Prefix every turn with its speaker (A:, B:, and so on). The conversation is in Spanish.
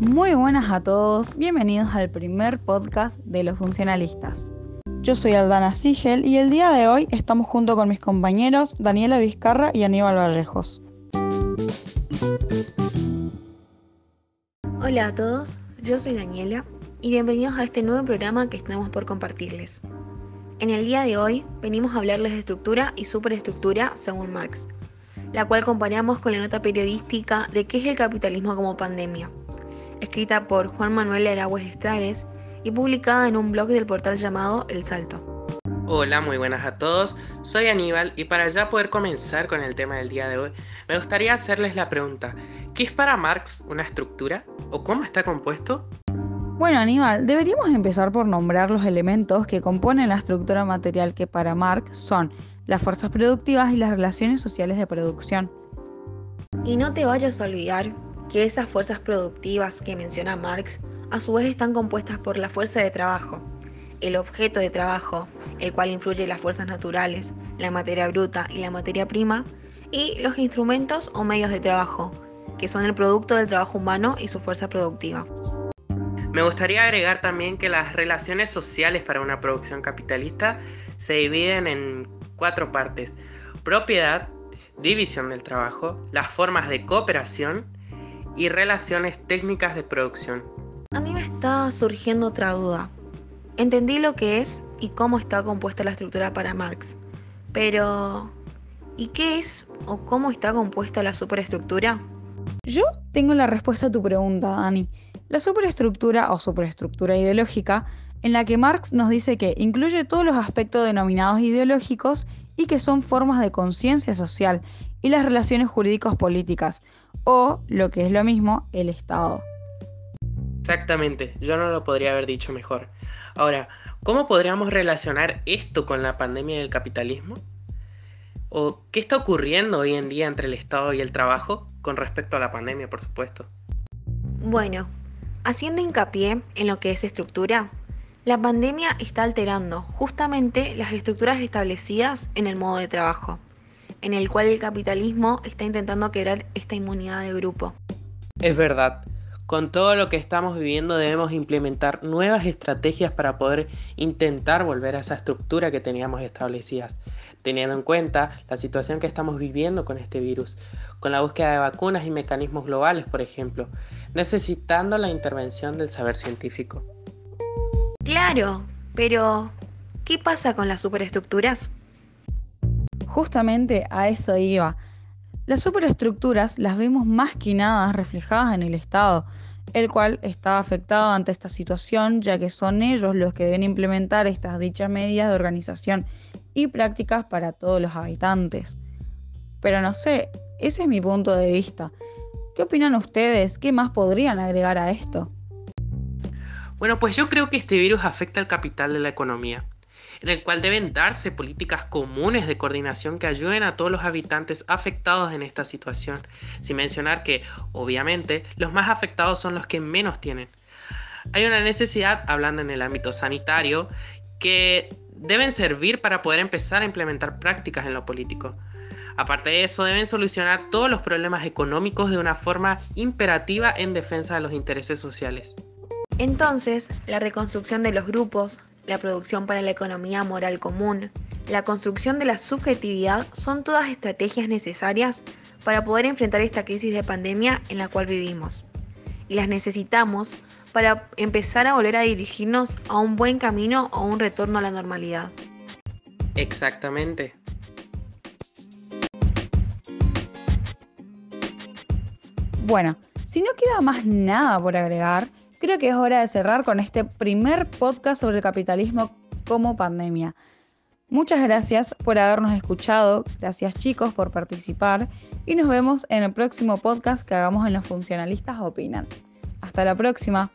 A: Muy buenas a todos, bienvenidos al primer podcast de los funcionalistas. Yo soy Aldana Sigel y el día de hoy estamos junto con mis compañeros Daniela Vizcarra y Aníbal Vallejos.
B: Hola a todos, yo soy Daniela y bienvenidos a este nuevo programa que estamos por compartirles. En el día de hoy venimos a hablarles de estructura y superestructura según Marx, la cual comparamos con la nota periodística de qué es el capitalismo como pandemia, escrita por Juan Manuel Aragües Estragues y publicada en un blog del portal llamado El Salto.
C: Hola, muy buenas a todos. Soy Aníbal y para ya poder comenzar con el tema del día de hoy, me gustaría hacerles la pregunta, ¿qué es para Marx una estructura o cómo está compuesto?
A: Bueno, Aníbal, deberíamos empezar por nombrar los elementos que componen la estructura material que para Marx son las fuerzas productivas y las relaciones sociales de producción.
B: Y no te vayas a olvidar que esas fuerzas productivas que menciona Marx a su vez están compuestas por la fuerza de trabajo, el objeto de trabajo, el cual influye las fuerzas naturales, la materia bruta y la materia prima, y los instrumentos o medios de trabajo, que son el producto del trabajo humano y su fuerza productiva.
C: Me gustaría agregar también que las relaciones sociales para una producción capitalista se dividen en cuatro partes. Propiedad, división del trabajo, las formas de cooperación y relaciones técnicas de producción.
B: A mí me está surgiendo otra duda. Entendí lo que es y cómo está compuesta la estructura para Marx, pero ¿y qué es o cómo está compuesta la superestructura?
A: Yo tengo la respuesta a tu pregunta, Dani. La superestructura o superestructura ideológica, en la que Marx nos dice que incluye todos los aspectos denominados ideológicos y que son formas de conciencia social y las relaciones jurídicos políticas, o, lo que es lo mismo, el Estado.
C: Exactamente, yo no lo podría haber dicho mejor. Ahora, ¿cómo podríamos relacionar esto con la pandemia del capitalismo? ¿O qué está ocurriendo hoy en día entre el Estado y el trabajo con respecto a la pandemia, por supuesto?
B: Bueno, haciendo hincapié en lo que es estructura, la pandemia está alterando justamente las estructuras establecidas en el modo de trabajo, en el cual el capitalismo está intentando quebrar esta inmunidad de grupo.
C: Es verdad, con todo lo que estamos viviendo debemos implementar nuevas estrategias para poder intentar volver a esa estructura que teníamos establecidas, teniendo en cuenta la situación que estamos viviendo con este virus, con la búsqueda de vacunas y mecanismos globales, por ejemplo, necesitando la intervención del saber científico.
B: Claro, pero ¿qué pasa con las superestructuras?
A: Justamente a eso iba. Las superestructuras las vemos más que nada reflejadas en el Estado, el cual está afectado ante esta situación, ya que son ellos los que deben implementar estas dichas medidas de organización y prácticas para todos los habitantes. Pero no sé, ese es mi punto de vista. ¿Qué opinan ustedes? ¿Qué más podrían agregar a esto?
C: Bueno, pues yo creo que este virus afecta al capital de la economía, en el cual deben darse políticas comunes de coordinación que ayuden a todos los habitantes afectados en esta situación, sin mencionar que, obviamente, los más afectados son los que menos tienen. Hay una necesidad, hablando en el ámbito sanitario, que deben servir para poder empezar a implementar prácticas en lo político. Aparte de eso, deben solucionar todos los problemas económicos de una forma imperativa en defensa de los intereses sociales.
B: Entonces, la reconstrucción de los grupos, la producción para la economía moral común, la construcción de la subjetividad son todas estrategias necesarias para poder enfrentar esta crisis de pandemia en la cual vivimos. Y las necesitamos para empezar a volver a dirigirnos a un buen camino o un retorno a la normalidad.
C: Exactamente.
A: Bueno, si no queda más nada por agregar, creo que es hora de cerrar con este primer podcast sobre el capitalismo como pandemia. Muchas gracias por habernos escuchado, gracias chicos por participar y nos vemos en el próximo podcast que hagamos en Los Funcionalistas Opinan. Hasta la próxima.